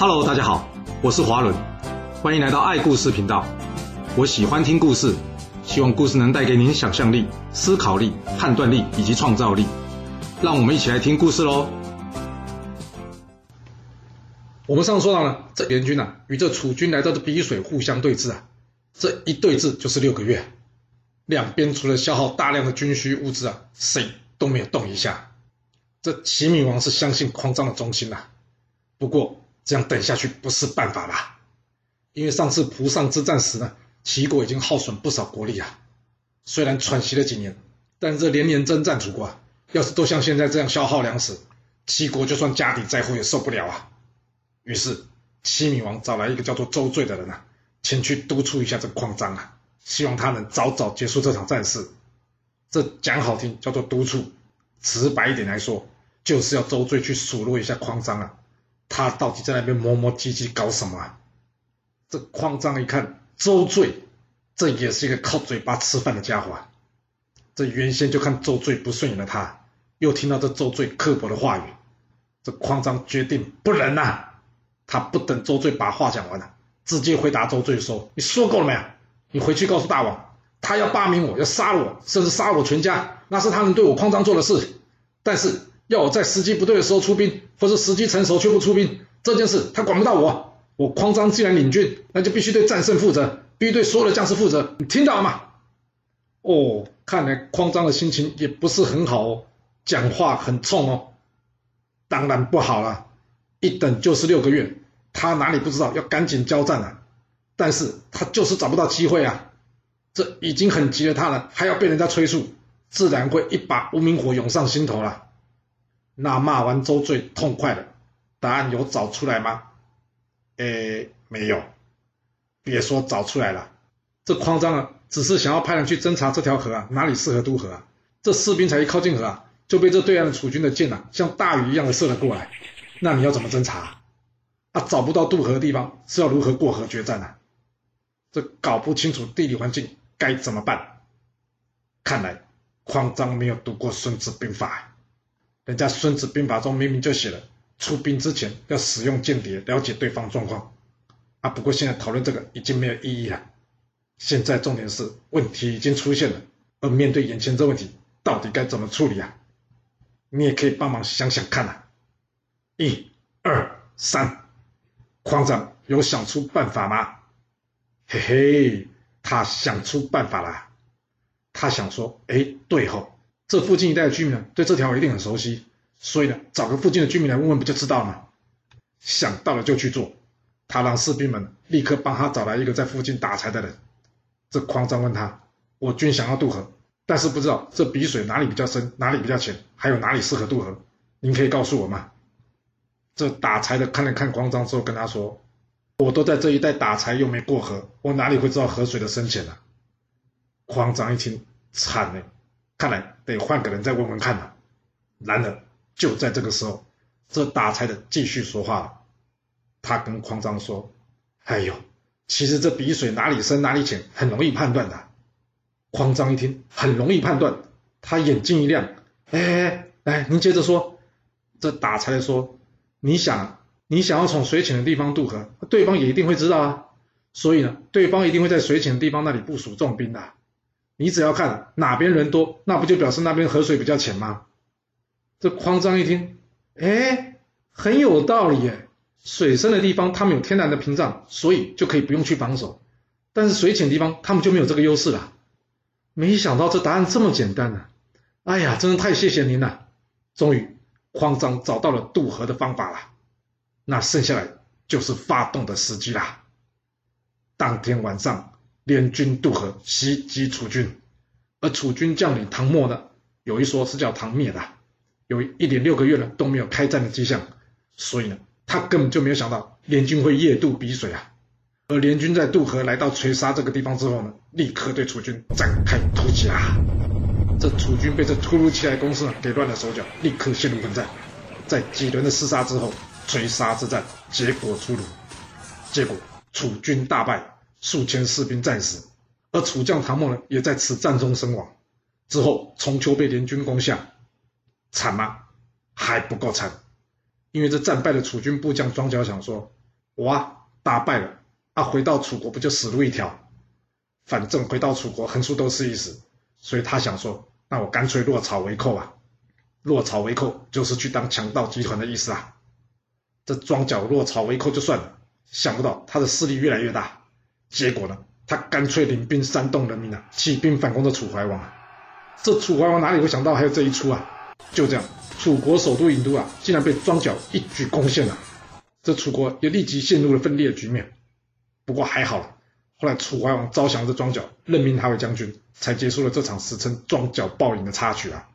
Hello，大家好，我是华伦，欢迎来到爱故事频道。我喜欢听故事，希望故事能带给您想象力、思考力、判断力以及创造力。让我们一起来听故事喽。我们上次说到了，这联军啊与这楚军来到这淝水互相对峙啊，这一对峙就是六个月，两边除了消耗大量的军需物资啊，谁都没有动一下。这齐闵王是相信匡章的忠心呐、啊，不过。这样等下去不是办法吧？因为上次蒲上之战时呢，齐国已经耗损不少国力啊。虽然喘息了几年，但这连年征战楚国啊，要是都像现在这样消耗粮食，齐国就算家底再厚也受不了啊。于是齐闵王找来一个叫做周最的人啊，前去督促一下这匡章啊，希望他能早早结束这场战事。这讲好听叫做督促，直白一点来说，就是要周最去数落一下匡章啊。他到底在那边磨磨唧唧搞什么？这匡章一看周最，这也是一个靠嘴巴吃饭的家伙。这原先就看周最不顺眼的他，又听到这周最刻薄的话语，这匡章决定不仁呐、啊。他不等周最把话讲完了，直接回答周最说：“你说够了没有？你回去告诉大王，他要罢免我，要杀了我，甚至杀了我全家，那是他能对我匡章做的事。但是。”要我在时机不对的时候出兵，或是时机成熟却不出兵，这件事他管不到我。我匡章既然领军，那就必须对战胜负责，必须对所有的将士负责。你听到了吗？哦，看来匡章的心情也不是很好哦，讲话很冲哦。当然不好了，一等就是六个月，他哪里不知道要赶紧交战啊？但是他就是找不到机会啊。这已经很急了他了，还要被人家催促，自然会一把无名火涌上心头了。那骂完周最痛快了，答案有找出来吗？诶，没有。别说找出来了，这匡张啊，只是想要派人去侦查这条河啊，哪里适合渡河啊？这士兵才一靠近河啊，就被这对岸的楚军的箭啊，像大雨一样的射了过来。那你要怎么侦查？啊，找不到渡河的地方，是要如何过河决战啊？这搞不清楚地理环境该怎么办？看来匡张没有读过《孙子兵法》。人家《孙子兵法》中明明就写了，出兵之前要使用间谍，了解对方状况。啊，不过现在讨论这个已经没有意义了。现在重点是问题已经出现了，而面对眼前这问题，到底该怎么处理啊？你也可以帮忙想想看啊。一、二、三，匡章有想出办法吗？嘿嘿，他想出办法了。他想说，哎，对吼。这附近一带的居民呢，对这条一定很熟悉，所以呢，找个附近的居民来问问，不就知道了吗？想到了就去做。他让士兵们立刻帮他找来一个在附近打柴的人。这匡章问他：“我军想要渡河，但是不知道这淝水哪里比较深，哪里比较浅，还有哪里适合渡河？您可以告诉我吗？”这打柴的看了看匡章之后，跟他说：“我都在这一带打柴，又没过河，我哪里会知道河水的深浅呢？”匡章一听，惨了。看来得换个人再问问看了。然而就在这个时候，这打柴的继续说话了。他跟匡章说：“哎呦，其实这淝水哪里深哪里浅很容易判断的。”匡章一听很容易判断，他眼睛一亮：“哎，哎，您接着说。”这打柴的说：“你想，你想要从水浅的地方渡河，对方也一定会知道啊。所以呢，对方一定会在水浅的地方那里部署重兵的。”你只要看哪边人多，那不就表示那边河水比较浅吗？这匡章一听，哎，很有道理耶。水深的地方他们有天然的屏障，所以就可以不用去防守。但是水浅地方他们就没有这个优势了。没想到这答案这么简单呢、啊！哎呀，真的太谢谢您了。终于，匡章找到了渡河的方法了。那剩下来就是发动的时机啦。当天晚上。联军渡河袭击楚军，而楚军将领唐默呢，有一说是叫唐灭的，有一连六个月了都没有开战的迹象，所以呢，他根本就没有想到联军会夜渡淝水啊。而联军在渡河来到垂沙这个地方之后呢，立刻对楚军展开突击啊。这楚军被这突如其来的攻势给乱了手脚，立刻陷入混战。在几轮的厮杀之后，垂沙之战结果出炉，结果楚军大败。数千士兵战死，而楚将唐默呢，也在此战中身亡。之后，重丘被联军攻下，惨吗？还不够惨，因为这战败的楚军部将庄角想说：“我啊打败了，啊回到楚国不就死路一条？反正回到楚国横竖都是一死，所以他想说，那我干脆落草为寇啊！落草为寇就是去当强盗集团的意思啊！这庄角落草为寇就算了，想不到他的势力越来越大，结果呢，他干脆领兵煽动人民啊，起兵反攻的楚怀王啊。这楚怀王哪里会想到还有这一出啊？就这样，楚国首都郢都啊，竟然被庄脚一举攻陷了。这楚国也立即陷入了分裂的局面。不过还好，后来楚怀王招降了这庄脚，任命他为将军，才结束了这场史称“庄脚报应”的插曲啊。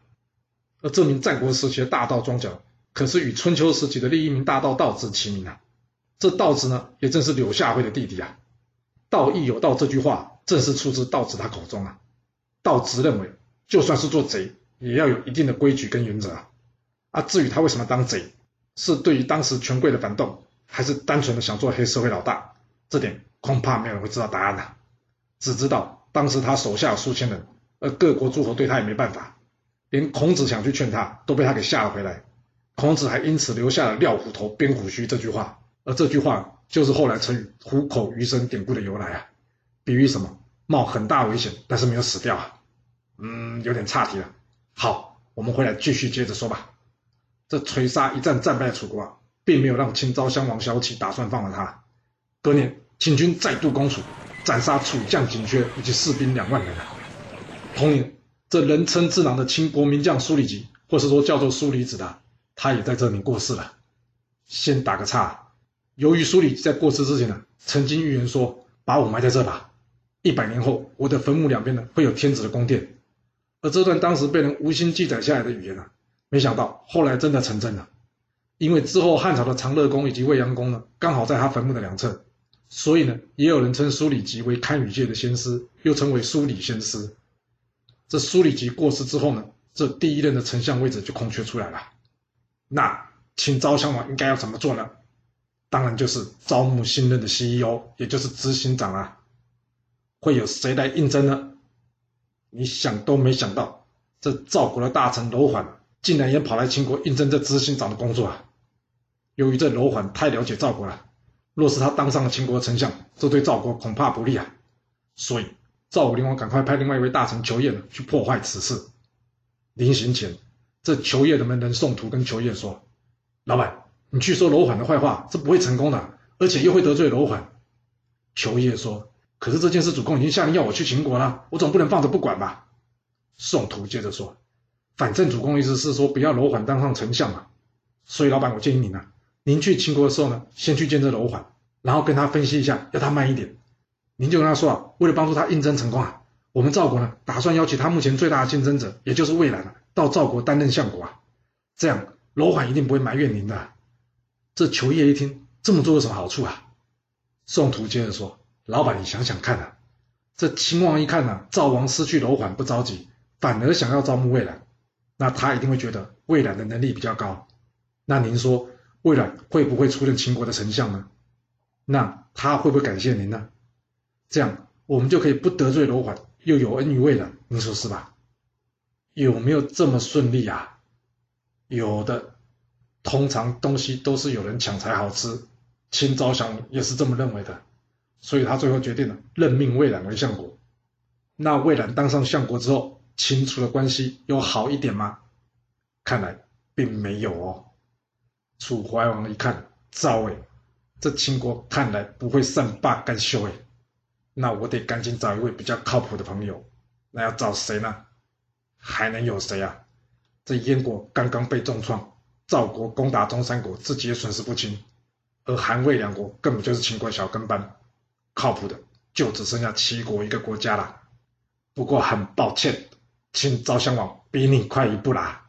而这名战国时期的大盗庄脚。可是与春秋时期的另一名大盗道子齐名啊，这道子呢，也正是柳下惠的弟弟啊。道义有道这句话，正是出自道子他口中啊。道子认为，就算是做贼，也要有一定的规矩跟原则啊。啊，至于他为什么当贼，是对于当时权贵的反动，还是单纯的想做黑社会老大，这点恐怕没有人会知道答案啊。只知道当时他手下有数千人，而各国诸侯对他也没办法，连孔子想去劝他，都被他给吓了回来。孔子还因此留下了“撂虎头，鞭虎须”这句话，而这句话就是后来成语“虎口余生”典故的由来啊。比喻什么？冒很大危险，但是没有死掉啊。嗯，有点岔题了。好，我们回来继续接着说吧。这垂沙一战战败楚国啊，并没有让秦昭襄王萧启打算放了他。隔年，秦军再度攻楚，斩杀楚将景缺以及士兵两万人啊。同年，这人称智囊的秦国名将苏里吉，或是说叫做苏里子的。他也在这里过世了。先打个岔，由于苏里在过世之前呢，曾经预言说，把我埋在这吧，一百年后我的坟墓两边呢会有天子的宫殿。而这段当时被人无心记载下来的语言呢，没想到后来真的成真了。因为之后汉朝的长乐宫以及未央宫呢，刚好在他坟墓的两侧，所以呢，也有人称苏里吉为堪舆界的先师，又称为苏里先师。这苏里吉过世之后呢，这第一任的丞相位置就空缺出来了。那秦昭襄王应该要怎么做呢？当然就是招募新任的 CEO，也就是执行长啊。会有谁来应征呢？你想都没想到，这赵国的大臣楼缓竟然也跑来秦国应征这执行长的工作啊！由于这楼缓太了解赵国了，若是他当上了秦国的丞相，这对赵国恐怕不利啊。所以赵武灵王赶快派另外一位大臣裘业去破坏此事。临行前。这裘业的门人宋屠跟裘业说：“老板，你去说楼缓的坏话，这不会成功的，而且又会得罪楼缓。”裘业说：“可是这件事主公已经下令要我去秦国了，我总不能放着不管吧？”宋屠接着说：“反正主公的意思是说不要楼缓当上丞相嘛，所以老板，我建议您呢，您去秦国的时候呢，先去见这楼缓，然后跟他分析一下，要他慢一点。您就跟他说啊，为了帮助他应征成功啊，我们赵国呢，打算邀请他目前最大的竞争者，也就是魏兰到赵国担任相国啊，这样楼缓一定不会埋怨您的。这裘业一听，这么做有什么好处啊？宋屠接着说：“老板，你想想看啊，这秦王一看呢，赵王失去楼缓不着急，反而想要招募魏兰，那他一定会觉得魏兰的能力比较高。那您说魏兰会不会出任秦国的丞相呢？那他会不会感谢您呢？这样我们就可以不得罪楼缓，又有恩于魏兰，您说是吧？”有没有这么顺利啊？有的，通常东西都是有人抢才好吃。秦昭襄也是这么认为的，所以他最后决定了任命魏冉为相国。那魏冉当上相国之后，秦楚的关系有好一点吗？看来并没有哦。楚怀王一看，糟诶，这秦国看来不会善罢甘休哎，那我得赶紧找一位比较靠谱的朋友。那要找谁呢？还能有谁啊？这燕国刚刚被重创，赵国攻打中山国，自己也损失不轻，而韩魏两国根本就是秦国小跟班，靠谱的就只剩下齐国一个国家了。不过很抱歉，秦昭襄王比你快一步啦，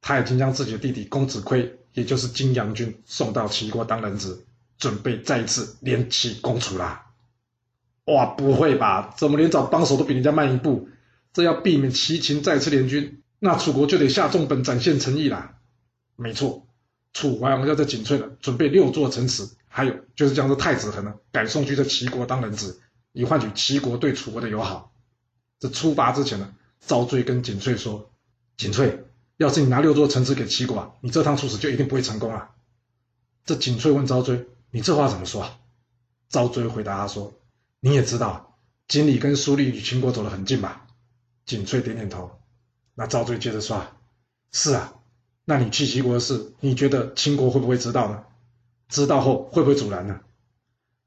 他已经将自己的弟弟公子亏，也就是荆阳君送到齐国当人质，准备再一次联齐攻楚啦。哇，不会吧？怎么连找帮手都比人家慢一步？这要避免齐秦再次联军，那楚国就得下重本展现诚意啦。没错，楚怀王要在景翠呢准备六座城池，还有就是将这太子恒呢改送去这齐国当人质，以换取齐国对楚国的友好。这出发之前呢，昭追跟景翠说：“景翠，要是你拿六座城池给齐国啊，你这趟出使就一定不会成功啊。”这景翠问昭追：“你这话怎么说？赵追回答他说：“你也知道，锦鲤跟苏厉与秦国走得很近吧？”景翠点点头。那赵追接着说：“是啊，那你去齐国的事，你觉得秦国会不会知道呢？知道后会不会阻拦呢？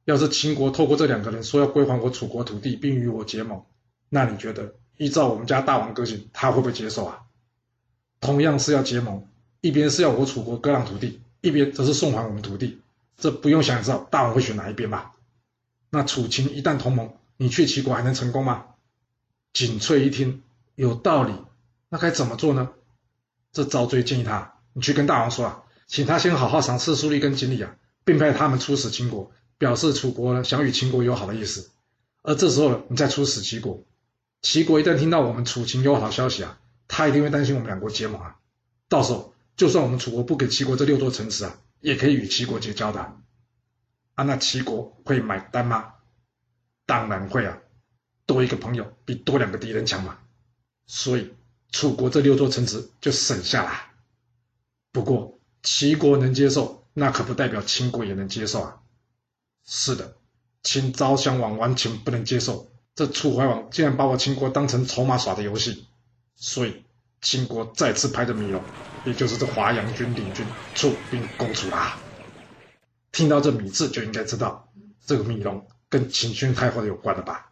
要是秦国透过这两个人说要归还我楚国土地，并与我结盟，那你觉得依照我们家大王个性，他会不会接受啊？同样是要结盟，一边是要我楚国割让土地，一边则是送还我们土地。”这不用想也知道大王会选哪一边吧？那楚秦一旦同盟，你去齐国还能成功吗？景翠一听有道理，那该怎么做呢？这赵追建议他，你去跟大王说啊，请他先好好赏赐苏厉跟锦鲤啊，并派他们出使秦国，表示楚国呢想与秦国友好的意思。而这时候呢你再出使齐国，齐国一旦听到我们楚秦友好消息啊，他一定会担心我们两国结盟啊。到时候就算我们楚国不给齐国这六座城池啊。也可以与齐国结交的，啊，那齐国会买单吗？当然会啊，多一个朋友比多两个敌人强嘛。所以楚国这六座城池就省下了。不过齐国能接受，那可不代表秦国也能接受啊。是的，秦昭襄王完全不能接受，这楚怀王竟然把我秦国当成筹码耍的游戏，所以秦国再次派着米龙。也就是这华阳军领军出兵攻楚啦。听到这米字就应该知道，这个米龙跟秦宣太后有关的吧？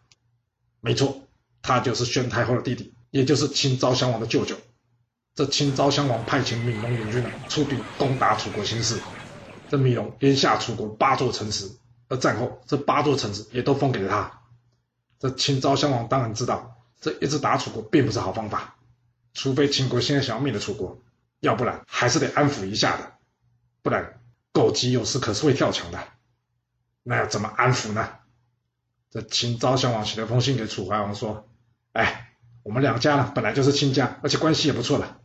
没错，他就是宣太后的弟弟，也就是秦昭襄王的舅舅。这秦昭襄王派遣米龙领军出兵攻打楚国新市，这米龙连下楚国八座城池，而战后这八座城池也都封给了他。这秦昭襄王当然知道，这一直打楚国并不是好方法，除非秦国现在想要灭了楚国。要不然还是得安抚一下的，不然狗急有时可是会跳墙的。那要怎么安抚呢？这秦昭襄王写了封信给楚怀王说：“哎，我们两家呢本来就是亲家，而且关系也不错了。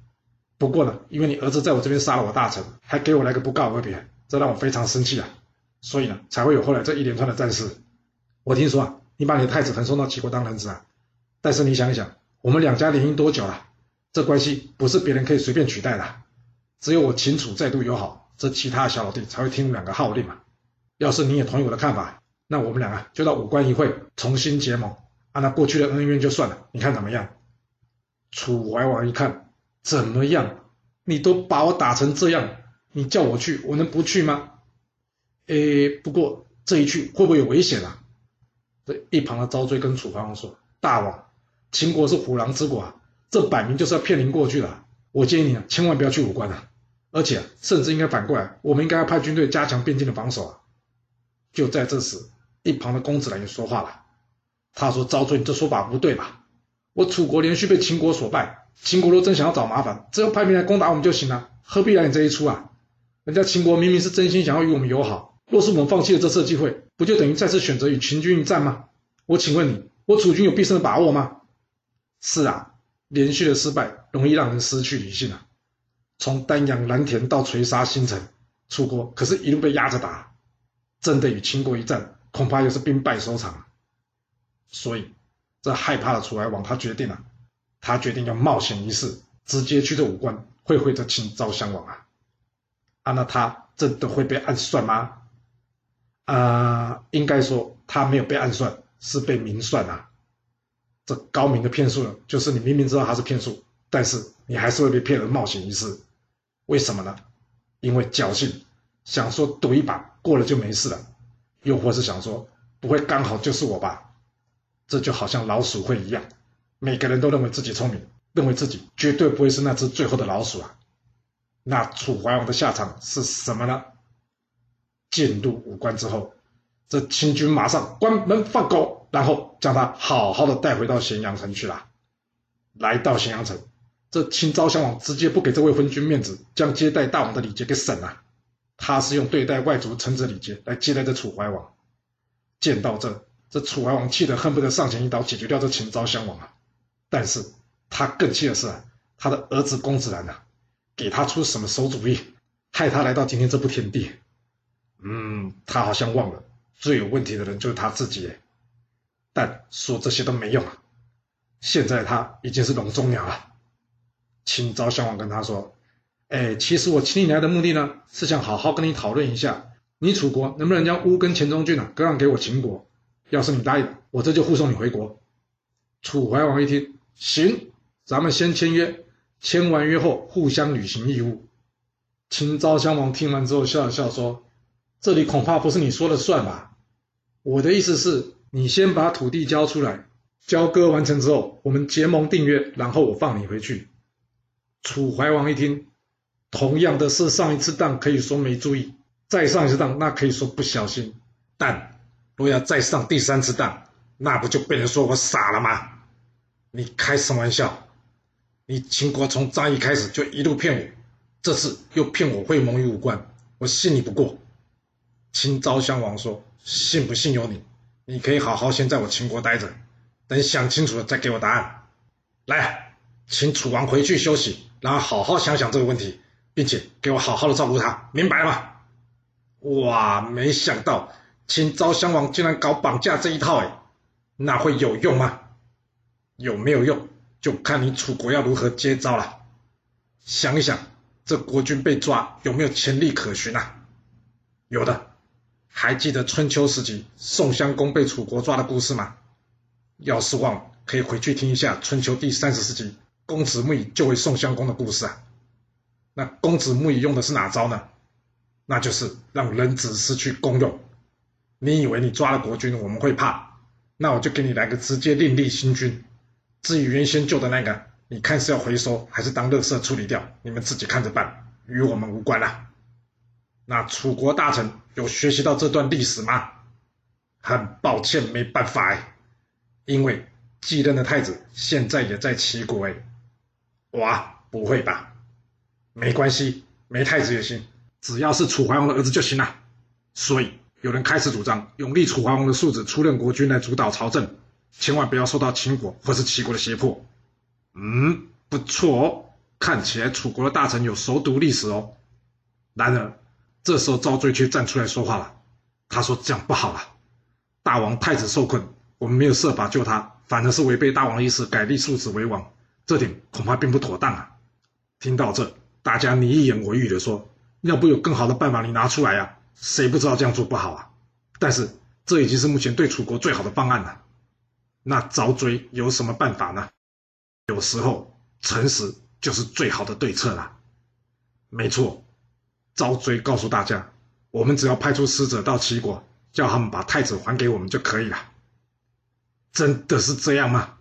不过呢，因为你儿子在我这边杀了我大臣，还给我来个不告而别，这让我非常生气啊。所以呢，才会有后来这一连串的战事。我听说啊，你把你的太子腾送到齐国当人质啊。但是你想一想，我们两家联姻多久了？”这关系不是别人可以随便取代的，只有我秦楚再度友好，这其他小老弟才会听两个号令嘛。要是你也同意我的看法，那我们俩啊就到武关一会，重新结盟，那过去的恩怨就算了，你看怎么样？楚怀王一看，怎么样？你都把我打成这样，你叫我去，我能不去吗？诶，不过这一去会不会有危险啊？这一旁的昭追跟楚怀王说：“大王，秦国是虎狼之国啊。”这摆明就是要骗您过去了。我建议你啊，千万不要去武关啊，而且啊甚至应该反过来，我们应该要派军队加强边境的防守啊。就在这时，一旁的公子兰也说话了。他说：“昭追，你这说法不对吧？我楚国连续被秦国所败，秦国若真想要找麻烦，只要派兵来攻打我们就行了，何必来你这一出啊？人家秦国明明是真心想要与我们友好，若是我们放弃了这次机会，不就等于再次选择与秦军一战吗？我请问你，我楚军有必胜的把握吗？”是啊。连续的失败容易让人失去理性啊！从丹阳蓝田到垂沙新城，楚国可是一路被压着打，真的与秦国一战，恐怕又是兵败收场。所以，这害怕的楚怀王他决定了、啊，他决定要冒险一试，直接去这武关会会这秦昭襄王啊！啊，那他真的会被暗算吗？啊、应该说他没有被暗算，是被明算啊！这高明的骗术呢，就是你明明知道他是骗术，但是你还是会被骗而冒险一试。为什么呢？因为侥幸，想说赌一把过了就没事了，又或是想说不会刚好就是我吧？这就好像老鼠会一样，每个人都认为自己聪明，认为自己绝对不会是那只最后的老鼠啊。那楚怀王的下场是什么呢？进入武关之后，这秦军马上关门放狗。然后将他好好的带回到咸阳城去了。来到咸阳城，这秦昭襄王直接不给这未婚君面子，将接待大王的礼节给省了。他是用对待外族臣子礼节来接待这楚怀王。见到这，这楚怀王气得恨不得上前一刀解决掉这秦昭襄王啊！但是他更气的是，他的儿子公子兰啊，给他出什么馊主意，害他来到今天这步田地。嗯，他好像忘了，最有问题的人就是他自己。但说这些都没用啊！现在他已经是笼中鸟了。秦昭襄王跟他说：“哎，其实我请你来的目的呢，是想好好跟你讨论一下，你楚国能不能将乌跟黔中郡啊割让给我秦国？要是你答应，我这就护送你回国。”楚怀王一听，行，咱们先签约，签完约后互相履行义务。秦昭襄王听完之后笑了笑说：“这里恐怕不是你说了算吧？我的意思是，你先把土地交出来，交割完成之后，我们结盟订约，然后我放你回去。”楚怀王一听，同样的是上一次当可以说没注意，再上一次当那可以说不小心，但若要再上第三次当，那不就被人说我傻了吗？你开什么玩笑？你秦国从张仪开始就一路骗我，这次又骗我会盟于武关，我信你不过。秦昭襄王说：“信不信由你，你可以好好先在我秦国待着，等想清楚了再给我答案。来，请楚王回去休息，然后好好想想这个问题，并且给我好好的照顾他，明白了吗？”哇，没想到秦昭襄王竟然搞绑架这一套，哎。那会有用吗？有没有用，就看你楚国要如何接招了。想一想，这国君被抓有没有前例可循啊？有的。还记得春秋时期宋襄公被楚国抓的故事吗？要是忘了，可以回去听一下春秋第三十四集公子木乙救回宋襄公的故事啊。那公子木乙用的是哪招呢？那就是让人子失去功用。你以为你抓了国君，我们会怕？那我就给你来个直接另立新君，至于原先旧的那个，你看是要回收还是当垃圾处理掉，你们自己看着办，与我们无关了。那楚国大臣有学习到这段历史吗？很抱歉，没办法哎，因为继任的太子现在也在齐国哎。哇，不会吧？没关系，没太子也行，只要是楚怀王的儿子就行了。所以。有人开始主张用立楚怀王的庶子出任国君来主导朝政，千万不要受到秦国或是齐国的胁迫。嗯，不错哦，看起来楚国的大臣有熟读历史哦。然而，这时候赵罪却站出来说话了。他说：“这样不好了，大王太子受困，我们没有设法救他，反而是违背大王意思改立庶子为王，这点恐怕并不妥当啊。”听到这，大家你一言我一语的说：“要不有更好的办法，你拿出来呀。”谁不知道这样做不好啊？但是这已经是目前对楚国最好的方案了。那赵追有什么办法呢？有时候诚实就是最好的对策了。没错，赵追告诉大家，我们只要派出使者到齐国，叫他们把太子还给我们就可以了。真的是这样吗？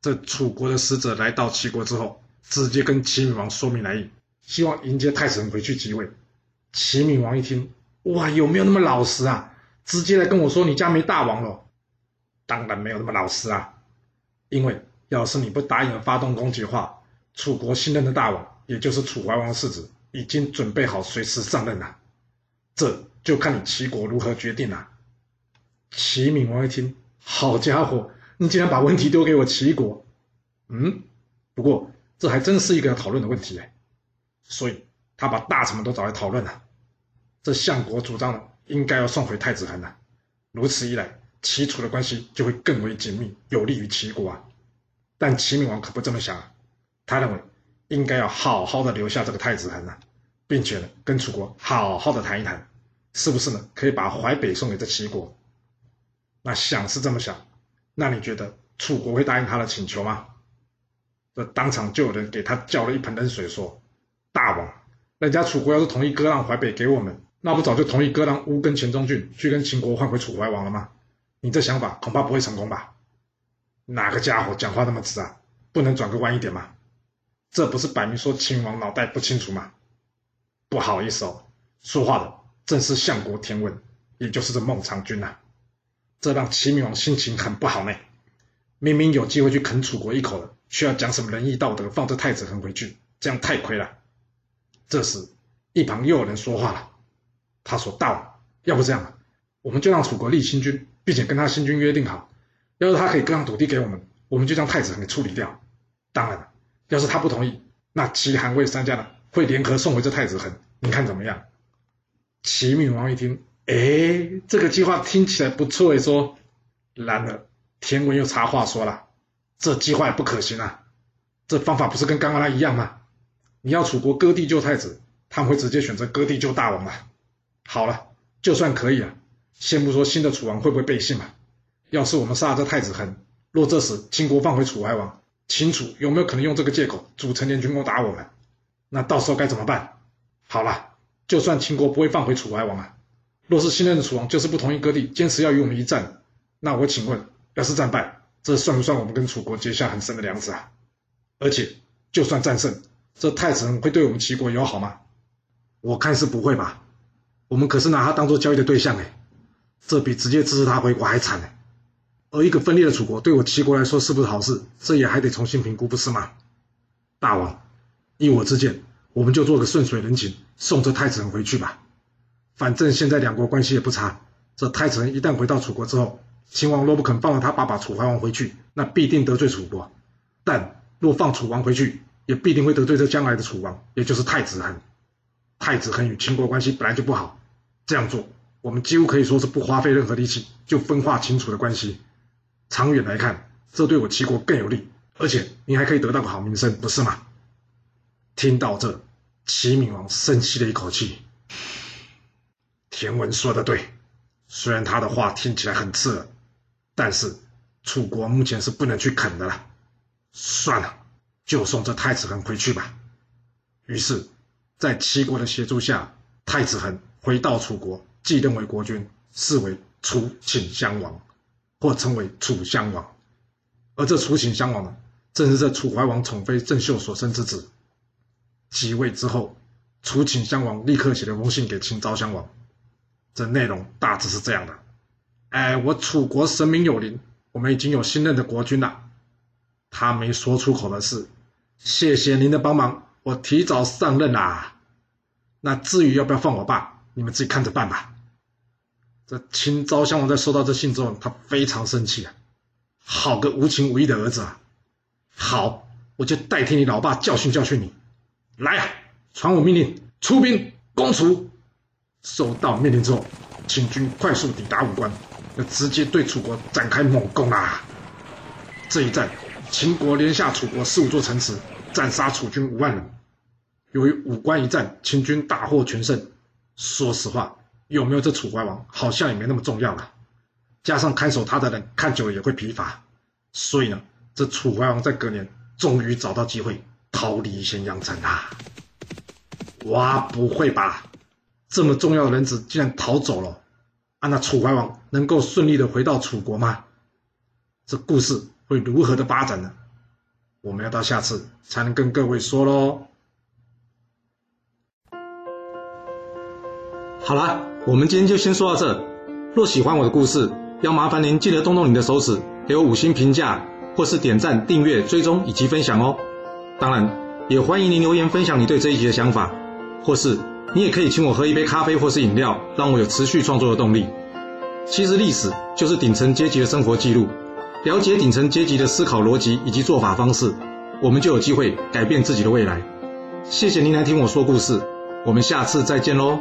这楚国的使者来到齐国之后，直接跟齐闵王说明来意，希望迎接太子回去即位。齐闵王一听，哇，有没有那么老实啊？直接来跟我说你家没大王了？当然没有那么老实啊！因为要是你不答应发动攻击的话，楚国新任的大王，也就是楚怀王世子，已经准备好随时上任了。这就看你齐国如何决定了。齐闵王一听，好家伙，你竟然把问题丢给我齐国？嗯，不过这还真是一个要讨论的问题哎，所以。他把大臣们都找来讨论了，这相国主张了，应该要送回太子衡了。如此一来，齐楚的关系就会更为紧密，有利于齐国啊。但齐闵王可不这么想，他认为应该要好好的留下这个太子衡啊，并且呢，跟楚国好好的谈一谈，是不是呢，可以把淮北送给这齐国？那想是这么想，那你觉得楚国会答应他的请求吗？这当场就有人给他浇了一盆冷水，说：“大王。”人家楚国要是同意割让淮北给我们，那不早就同意割让乌跟黔中郡，去跟秦国换回楚怀王了吗？你这想法恐怕不会成功吧？哪个家伙讲话那么直啊？不能转个弯一点吗？这不是摆明说秦王脑袋不清楚吗？不好意思哦，说话的正是相国田文，也就是这孟尝君呐、这让齐闵王心情很不好呢。明明有机会去啃楚国一口了，却要讲什么仁义道德，放这太子衡回去，这样太亏了。这时，一旁又有人说话了。他说：“道，要不这样吧，我们就让楚国立新君，并且跟他新君约定好，要是他可以割让土地给我们，我们就将太子衡给处理掉。当然了，要是他不同意，那齐韩魏三家呢，会联合送回这太子衡。你看怎么样？”齐闵王一听，哎，这个计划听起来不错。哎，说，然而田文又插话说了：“这计划也不可行啊，这方法不是跟刚刚那一样吗？”你要楚国割地救太子，他们会直接选择割地救大王啊？好了，就算可以了，先不说新的楚王会不会背信嘛，要是我们杀了这太子恒，若这时秦国放回楚怀王，秦楚有没有可能用这个借口组成联军攻打我们？那到时候该怎么办？好了，就算秦国不会放回楚怀王啊，若是新任的楚王就是不同意割地，坚持要与我们一战，那我请问，要是战败，这算不算我们跟楚国结下很深的梁子啊？而且，就算战胜，这太子会对我们齐国友好吗？我看是不会吧。我们可是拿他当做交易的对象哎，这比直接支持他回国还惨哎。而一个分裂的楚国对我齐国来说是不是好事？这也还得重新评估，不是吗？大王，依我之见，我们就做个顺水人情，送这太子回去吧。反正现在两国关系也不差，这太子一旦回到楚国之后，秦王若不肯放了他爸爸楚怀王回去，那必定得罪楚国。但若放楚王回去，也必定会得罪这将来的楚王，也就是太子恒。太子恒与秦国关系本来就不好，这样做，我们几乎可以说是不花费任何力气就分化秦楚的关系。长远来看，这对我齐国更有利，而且你还可以得到个好名声，不是吗？听到这，齐闵王深吸了一口气。田文说的对，虽然他的话听起来很刺耳，但是楚国目前是不能去啃的了。算了，就送这太子恒回去吧。于是，在齐国的协助下，太子恒回到楚国，继任为国君，是为楚顷襄王。或称为楚襄王，而这楚顷襄王呢，正是这楚怀王宠妃郑袖所生之子。即位之后，楚顷襄王立刻写了封信给秦昭襄王，这内容大致是这样的：哎，我楚国神明有灵，我们已经有新任的国君了。他没说出口的是，谢谢您的帮忙，我提早上任啦。那至于要不要放我爸，你们自己看着办吧。这秦昭襄王在收到这信之后，他非常生气啊！好个无情无义的儿子啊！好，我就代替你老爸教训教训你。来啊，传我命令，出兵攻楚。收到命令之后，秦军快速抵达武关，要直接对楚国展开猛攻啊！这一战，秦国连下楚国十五座城池，斩杀楚军五万人。由于武关一战，秦军大获全胜。说实话。有没有这楚怀王，好像也没那么重要了。加上看守他的人看久了也会疲乏，所以呢，这楚怀王在隔年终于找到机会逃离咸阳城啊！哇，不会吧？这么重要的人质竟然逃走了？啊，那楚怀王能够顺利的回到楚国吗？这故事会如何的发展呢？我们要到下次才能跟各位说喽。好了，我们今天就先说到这。若喜欢我的故事，要麻烦您记得动动你的手指，给我五星评价，或是点赞、订阅、追踪以及分享哦。当然，也欢迎您留言分享你对这一集的想法，或是你也可以请我喝一杯咖啡或是饮料，让我有持续创作的动力。其实历史就是顶层阶级的生活记录，了解顶层阶级的思考逻辑以及做法方式，我们就有机会改变自己的未来。谢谢您来听我说故事，我们下次再见喽。